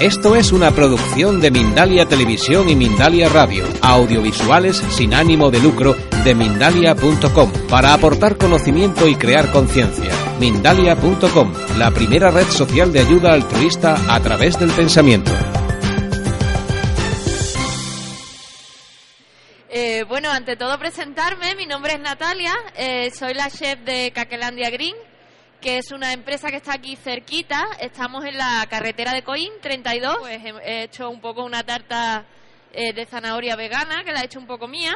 Esto es una producción de Mindalia Televisión y Mindalia Radio, audiovisuales sin ánimo de lucro de mindalia.com, para aportar conocimiento y crear conciencia. Mindalia.com, la primera red social de ayuda altruista a través del pensamiento. Eh, bueno, ante todo presentarme, mi nombre es Natalia, eh, soy la chef de Caquelandia Green, que es una empresa que está aquí cerquita, estamos en la carretera de Coín 32, pues he hecho un poco una tarta eh, de zanahoria vegana, que la he hecho un poco mía.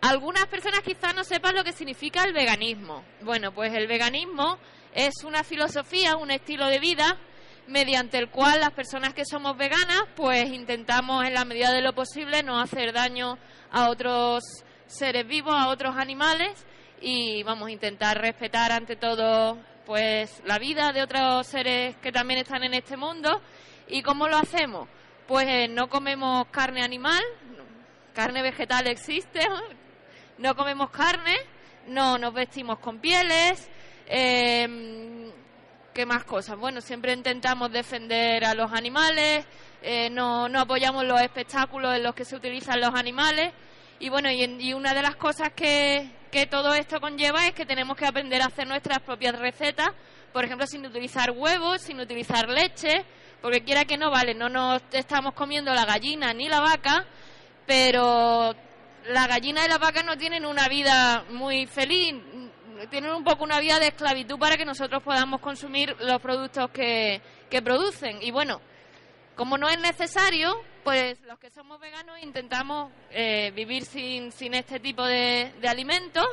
Algunas personas quizás no sepan lo que significa el veganismo. Bueno, pues el veganismo es una filosofía, un estilo de vida mediante el cual las personas que somos veganas pues intentamos en la medida de lo posible no hacer daño a otros seres vivos, a otros animales y vamos a intentar respetar ante todo pues la vida de otros seres que también están en este mundo y cómo lo hacemos pues eh, no comemos carne animal carne vegetal existe no comemos carne no nos vestimos con pieles eh, ¿Qué más cosas? Bueno, siempre intentamos defender a los animales, eh, no, no apoyamos los espectáculos en los que se utilizan los animales. Y bueno, y, una de las cosas que, que todo esto conlleva es que tenemos que aprender a hacer nuestras propias recetas, por ejemplo, sin utilizar huevos, sin utilizar leche, porque quiera que no, vale, no nos estamos comiendo la gallina ni la vaca, pero la gallina y la vaca no tienen una vida muy feliz, tienen un poco una vida de esclavitud para que nosotros podamos consumir los productos que, que producen. Y bueno, como no es necesario, pues los que somos veganos intentamos eh, vivir sin, sin este tipo de, de alimentos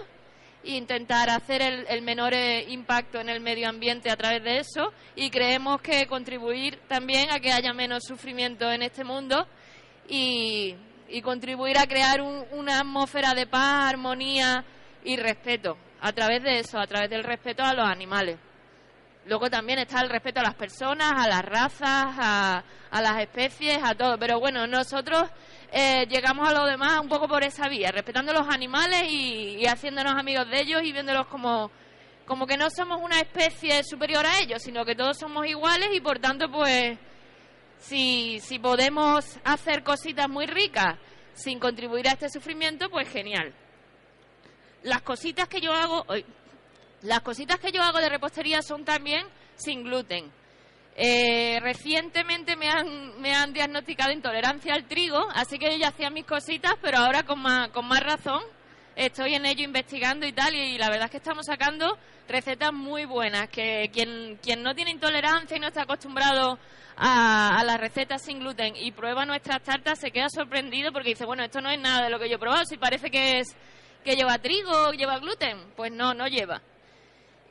e intentar hacer el, el, menor eh, impacto en el medio ambiente a través de eso y creemos que contribuir también a que haya menos sufrimiento en este mundo y, y contribuir a crear un, una atmósfera de paz, armonía y respeto a través de eso, a través del respeto a los animales. Luego también está el respeto a las personas, a las razas, a, las especies, a todo. Pero bueno, nosotros eh, llegamos a lo demás un poco por esa vía, respetando los animales y, haciéndonos amigos de ellos y viéndolos como, como que no somos una especie superior a ellos, sino que todos somos iguales y por tanto, pues, si, si podemos hacer cositas muy ricas sin contribuir a este sufrimiento, pues genial las cositas que yo hago, las cositas que yo hago de repostería son también sin gluten. Eh, recientemente me han, me han diagnosticado intolerancia al trigo, así que yo ya hacía mis cositas, pero ahora con más, con más razón estoy en ello investigando y tal, y, la verdad es que estamos sacando recetas muy buenas, que quien, quien no tiene intolerancia y no está acostumbrado a, a, las recetas sin gluten y prueba nuestras tartas se queda sorprendido porque dice, bueno, esto no es nada de lo que yo he probado, si parece que es que lleva trigo, lleva gluten. Pues no, no lleva.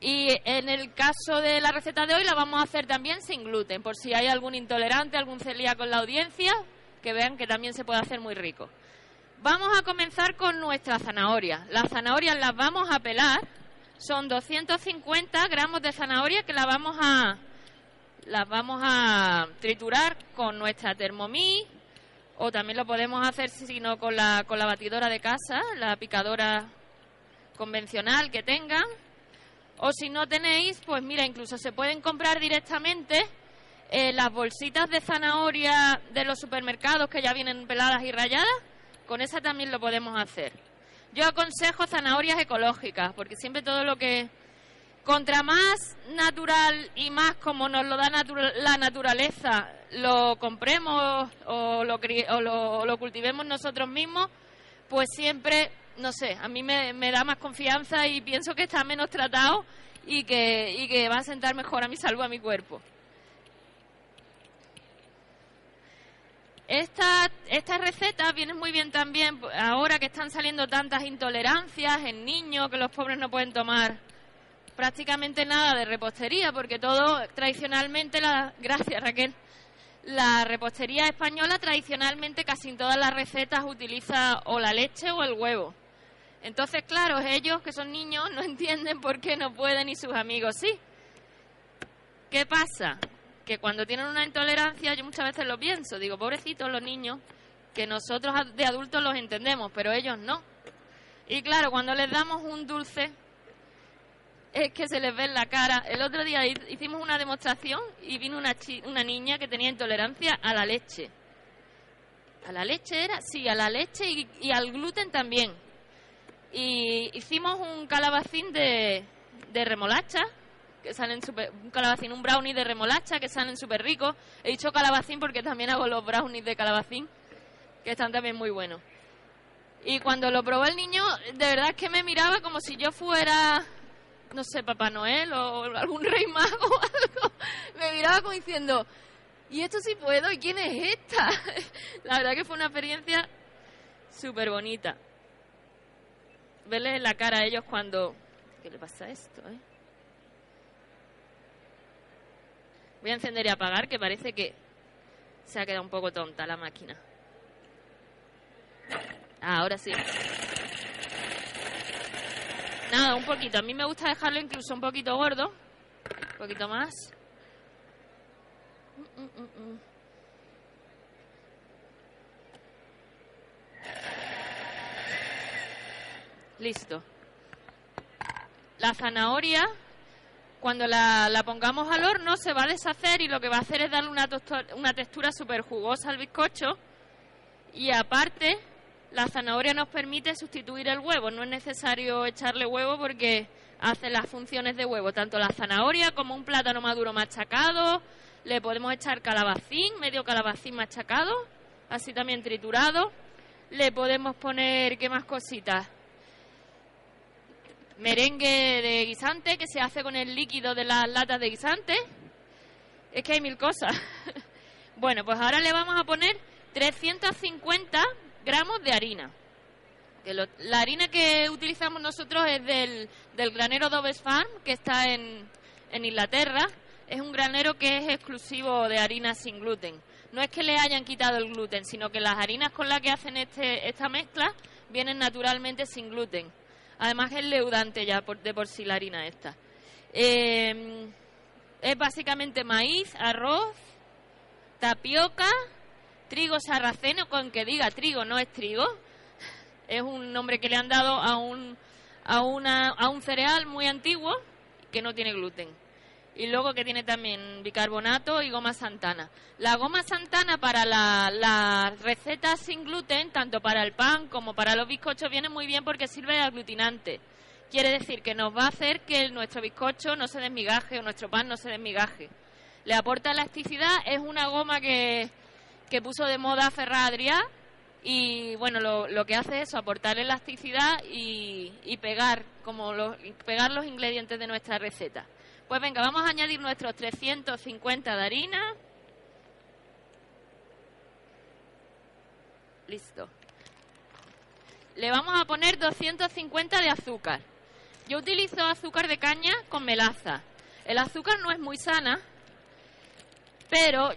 Y en el caso de la receta de hoy la vamos a hacer también sin gluten, por si hay algún intolerante, algún celíaco en la audiencia, que vean que también se puede hacer muy rico. Vamos a comenzar con nuestra zanahoria. Las zanahorias las vamos a pelar. Son 250 gramos de zanahoria que las vamos a las vamos a triturar con nuestra Thermomix o también lo podemos hacer sino con la, con la batidora de casa, la picadora convencional que tengan. O si no tenéis, pues mira, incluso se pueden comprar directamente eh, las bolsitas de zanahoria de los supermercados que ya vienen peladas y rayadas. Con esa también lo podemos hacer. Yo aconsejo zanahorias ecológicas, porque siempre todo lo que contra más natural y más como nos lo da la naturaleza lo compremos o lo, o lo, cultivemos nosotros mismos, pues siempre, no sé, a mí me, da más confianza y pienso que está menos tratado y que, va a sentar mejor a mi salud, a mi cuerpo. Esta, esta receta viene muy bien también ahora que están saliendo tantas intolerancias en niños, que los pobres no pueden tomar prácticamente nada de repostería, porque todo tradicionalmente, la, gracias Raquel, la repostería española tradicionalmente casi en todas las recetas utiliza o la leche o el huevo. Entonces, claro, ellos que son niños no entienden por qué no pueden y sus amigos sí. ¿Qué pasa? Que cuando tienen una intolerancia, yo muchas veces lo pienso, digo, pobrecitos los niños, que nosotros de adultos los entendemos, pero ellos no. Y claro, cuando les damos un dulce es que se les ve en la cara. El otro día hicimos una demostración y vino una, una niña que tenía intolerancia a la leche. ¿A la leche era? Sí, a la leche y, al gluten también. Y hicimos un calabacín de, de remolacha, que salen super, un calabacín, un brownie de remolacha, que salen súper ricos. He dicho calabacín porque también hago los brownies de calabacín, que están también muy buenos. Y cuando lo probó el niño, de verdad es que me miraba como si yo fuera, no sé, Papá Noel o algún rey mago o algo. Me miraba como diciendo, ¿y esto sí puedo? ¿Y quién es esta? La verdad que fue una experiencia súper bonita. Verle la cara a ellos cuando... ¿Qué le pasa a esto, eh? Voy a encender y apagar, que parece que se ha quedado un poco tonta la máquina. Ah, ahora sí. Nada, un poquito. A mí me gusta dejarlo incluso un poquito gordo. Un poquito más. Mm, mm, mm, Listo. La zanahoria, cuando la, la, pongamos al horno, se va a deshacer y lo que va a hacer es darle una, una textura súper jugosa al bizcocho. Y aparte, la zanahoria nos permite sustituir el huevo, no es necesario echarle huevo porque hace las funciones de huevo, tanto la zanahoria como un plátano maduro machacado, le podemos echar calabacín, medio calabacín machacado, así también triturado, le podemos poner, ¿qué más cositas? Merengue de guisante que se hace con el líquido de las latas de guisante. Es que hay mil cosas. bueno, pues ahora le vamos a poner 350 gramos de harina. Que la harina que utilizamos nosotros es del, del granero Doves Farm, que está en, en Inglaterra. Es un granero que es exclusivo de harina sin gluten. No es que le hayan quitado el gluten, sino que las harinas con las que hacen este, esta mezcla vienen naturalmente sin gluten. Además es leudante ya por, de por sí la harina esta. Eh, es básicamente maíz, arroz, tapioca trigo sarraceno, con que diga trigo no es trigo, es un nombre que le han dado a un, a, una, a un cereal muy antiguo que no tiene gluten. Y luego que tiene también bicarbonato y goma santana. La goma santana para las la recetas sin gluten, tanto para el pan como para los bizcochos, viene muy bien porque sirve de aglutinante. Quiere decir que nos va a hacer que nuestro bizcocho no se desmigaje o nuestro pan no se desmigaje. Le aporta elasticidad, es una goma que, que puso de moda Ferradria y bueno, lo, lo, que hace es aportar elasticidad y, y pegar, como los, pegar los ingredientes de nuestra receta. Pues venga, vamos a añadir nuestros 350 de harina. Listo. Le vamos a poner 250 de azúcar. Yo utilizo azúcar de caña con melaza. El azúcar no es muy sana, pero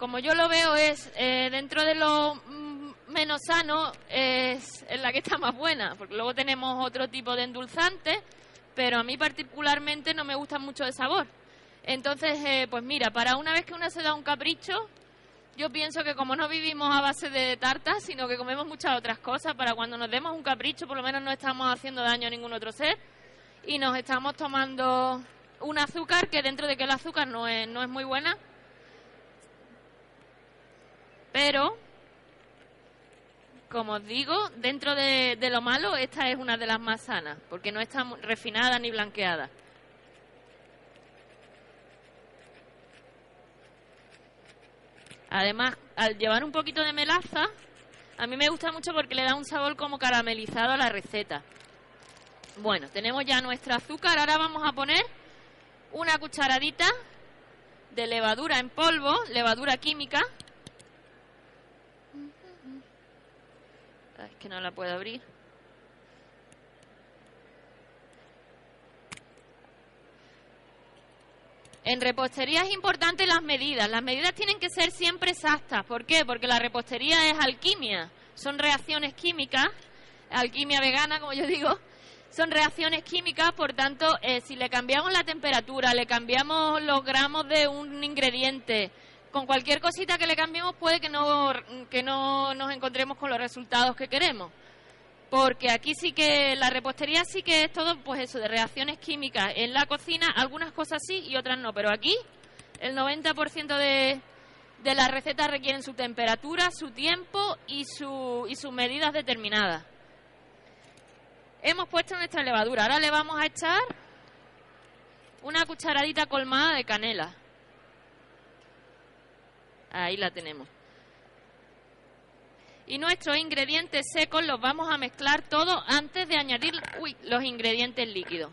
como yo lo veo, es eh, dentro de lo mm, menos sano, es, la que está más buena, porque luego tenemos otro tipo de endulzantes, pero a mí particularmente no me gusta mucho de sabor. Entonces, eh, pues mira, para una vez que uno se da un capricho, yo pienso que como no vivimos a base de tartas, sino que comemos muchas otras cosas, para cuando nos demos un capricho, por lo menos no estamos haciendo daño a ningún otro ser y nos estamos tomando un azúcar que dentro de que el azúcar no es, no es muy buena, pero, como os digo, dentro de, lo malo, esta es una de las más sanas, porque no está refinada ni blanqueada. Además, al llevar un poquito de melaza, a mí me gusta mucho porque le da un sabor como caramelizado a la receta. Bueno, tenemos ya nuestro azúcar. Ahora vamos a poner una cucharadita de levadura en polvo, levadura química. Es que no la puedo abrir. En repostería es importante las medidas. Las medidas tienen que ser siempre exactas. ¿Por qué? Porque la repostería es alquimia. Son reacciones químicas, alquimia vegana, como yo digo. Son reacciones químicas, por tanto, eh, si le cambiamos la temperatura, le cambiamos los gramos de un ingrediente, con cualquier cosita que le cambiemos puede que no, que no nos encontremos con los resultados que queremos. porque aquí sí que la repostería sí que es todo, pues eso, de reacciones químicas. En la cocina algunas cosas sí y otras no, pero aquí el 90% de, de las recetas requieren su temperatura, su tiempo y, su, y sus medidas determinadas. Hemos puesto nuestra levadura, ahora le vamos a echar una cucharadita colmada de canela. Ahí la tenemos. Y nuestros ingredientes secos los vamos a mezclar todos antes de añadir los ingredientes líquidos.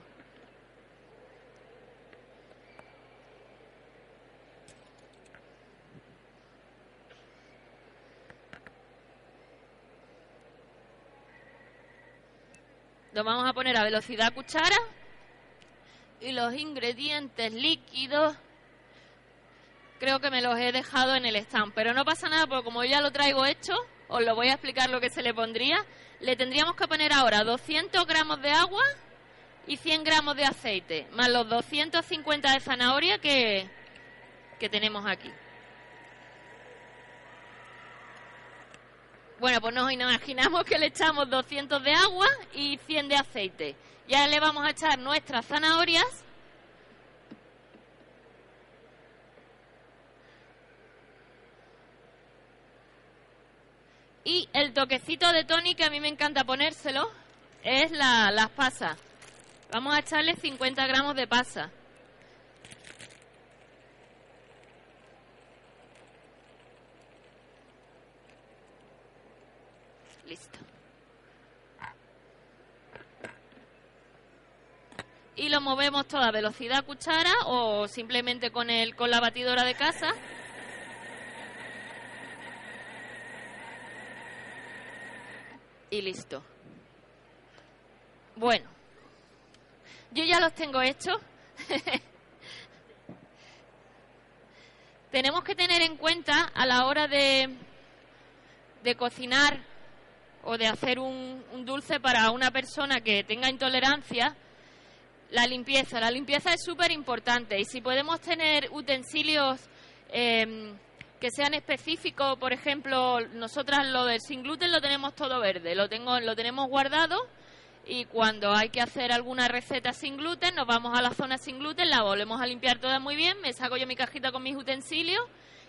Lo vamos a poner a velocidad cuchara y los ingredientes líquidos creo que me los he dejado en el stand, pero no pasa nada porque como ya lo traigo hecho, os lo voy a explicar lo que se le pondría. Le tendríamos que poner ahora 200 gramos de agua y 100 gramos de aceite, más los 250 de zanahoria que, que tenemos aquí. Bueno, pues nos imaginamos que le echamos 200 de agua y 100 de aceite. Ya le vamos a echar nuestras zanahorias Y el toquecito de Tony que a mí me encanta ponérselo es la, las pasas. Vamos a echarle 50 gramos de pasa. Listo. Y lo movemos toda velocidad cuchara o simplemente con, el, con la batidora de casa. Y listo. Bueno, yo ya los tengo hechos. Tenemos que tener en cuenta a la hora de, de cocinar o de hacer un, dulce para una persona que tenga intolerancia, la limpieza. La limpieza es súper importante y si podemos tener utensilios eh, que sean específicos, por ejemplo, nosotras lo del sin gluten lo tenemos todo verde, lo tengo lo tenemos guardado y cuando hay que hacer alguna receta sin gluten, nos vamos a la zona sin gluten, la volvemos a limpiar toda muy bien, me saco yo mi cajita con mis utensilios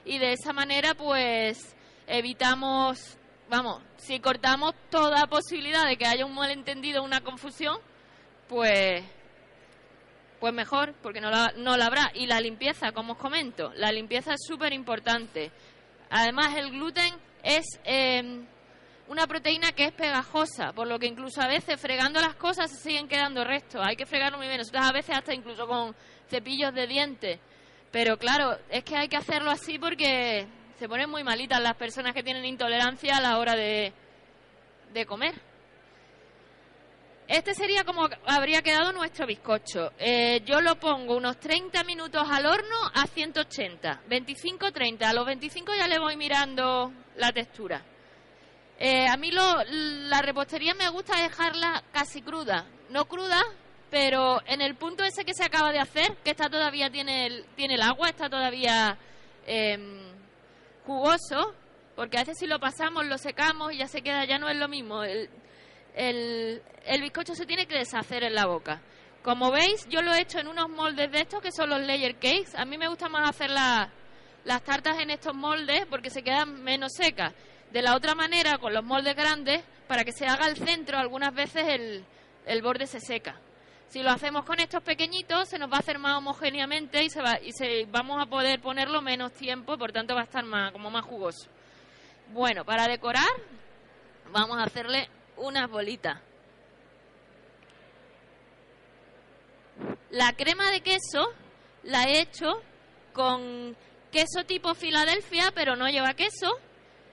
y de esa manera pues evitamos, vamos, si cortamos toda posibilidad de que haya un malentendido, una confusión, pues pues mejor, porque no la, no la habrá. Y la limpieza, como os comento, la limpieza es súper importante. Además, el gluten es em, una proteína que es pegajosa, por lo que incluso a veces fregando las cosas se siguen quedando restos. Hay que fregarlo muy bien. Nosotros a veces hasta incluso con cepillos de dientes. Pero claro, es que hay que hacerlo así porque se ponen muy malitas las personas que tienen intolerancia a la hora de, de comer. Este sería como habría quedado nuestro bizcocho. Eh, yo lo pongo unos 30 minutos al horno a 180, 25-30. A los 25 ya le voy mirando la textura. Eh, a mí la repostería me gusta dejarla casi cruda. No cruda, pero en el punto ese que se acaba de hacer, que está todavía tiene el, tiene el agua, está todavía em, jugoso, porque a veces si lo pasamos, lo secamos y ya se queda, ya no es lo mismo el, bizcocho se tiene que deshacer en la boca. Como veis, yo lo he hecho en unos moldes de estos que son los layer cakes. A mí me gusta más hacer las tartas en estos moldes porque se quedan menos secas. De la otra manera, con los moldes grandes, para que se haga el centro, algunas veces el, el borde se seca. Si lo hacemos con estos pequeñitos, se nos va a hacer más homogéneamente y, se va, y se, vamos a poder ponerlo menos tiempo, por tanto va a estar más, como más jugoso. Bueno, para decorar, vamos a hacerle unas bolitas. La crema de queso la he hecho con queso tipo Filadelfia, pero no lleva queso.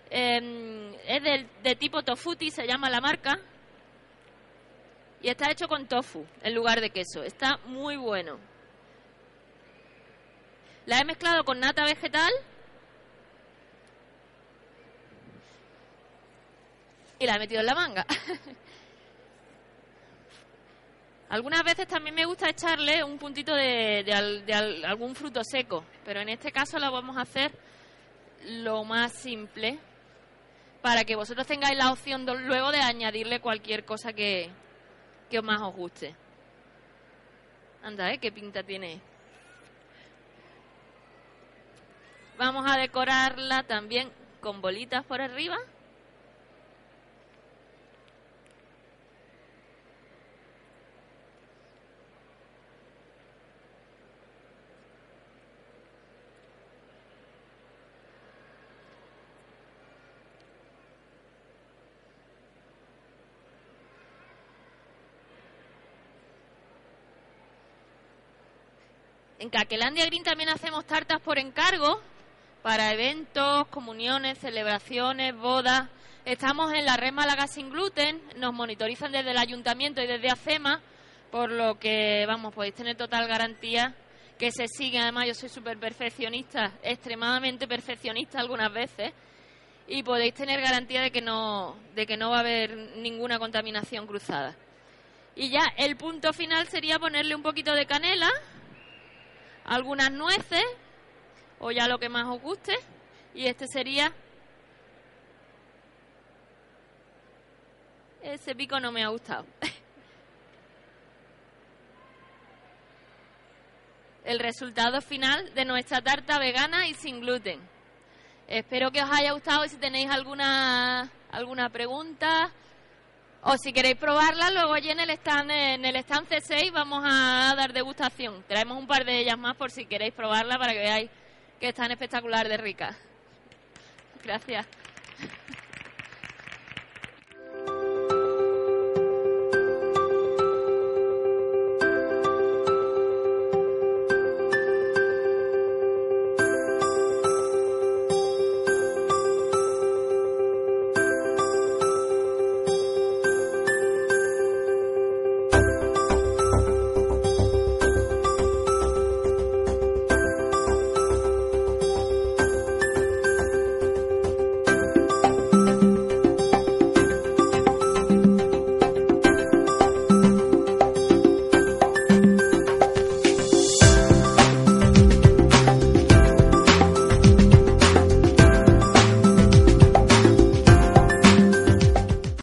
Em, es del, de tipo tofuti, se llama la marca. Y está hecho con tofu en lugar de queso. Está muy bueno. La he mezclado con nata vegetal y la he metido en la manga. Algunas veces también me gusta echarle un puntito de, algún fruto seco, pero en este caso lo vamos a hacer lo más simple para que vosotros tengáis la opción luego de añadirle cualquier cosa que, que más os guste. Anda, ¿eh? ¿Qué pinta tiene? Vamos a decorarla también con bolitas por arriba. En Caquelandia Green también hacemos tartas por encargo para eventos, comuniones, celebraciones, bodas. Estamos en la red Málaga sin gluten, nos monitorizan desde el ayuntamiento y desde ACEMA, por lo que, vamos, podéis tener total garantía que se sigue. Además, yo soy súper perfeccionista, extremadamente perfeccionista algunas veces, y podéis tener garantía de que no, de que no va a haber ninguna contaminación cruzada. Y ya el punto final sería ponerle un poquito de canela algunas nueces o ya lo que más os guste y este sería ese pico no me ha gustado. El resultado final de nuestra tarta vegana y sin gluten. Espero que os haya gustado y si tenéis alguna alguna pregunta o si queréis probarla, luego allí en el stand, en el stand C6 vamos a dar degustación. Traemos un par de ellas más por si queréis probarla para que veáis que están espectacular de ricas. Gracias.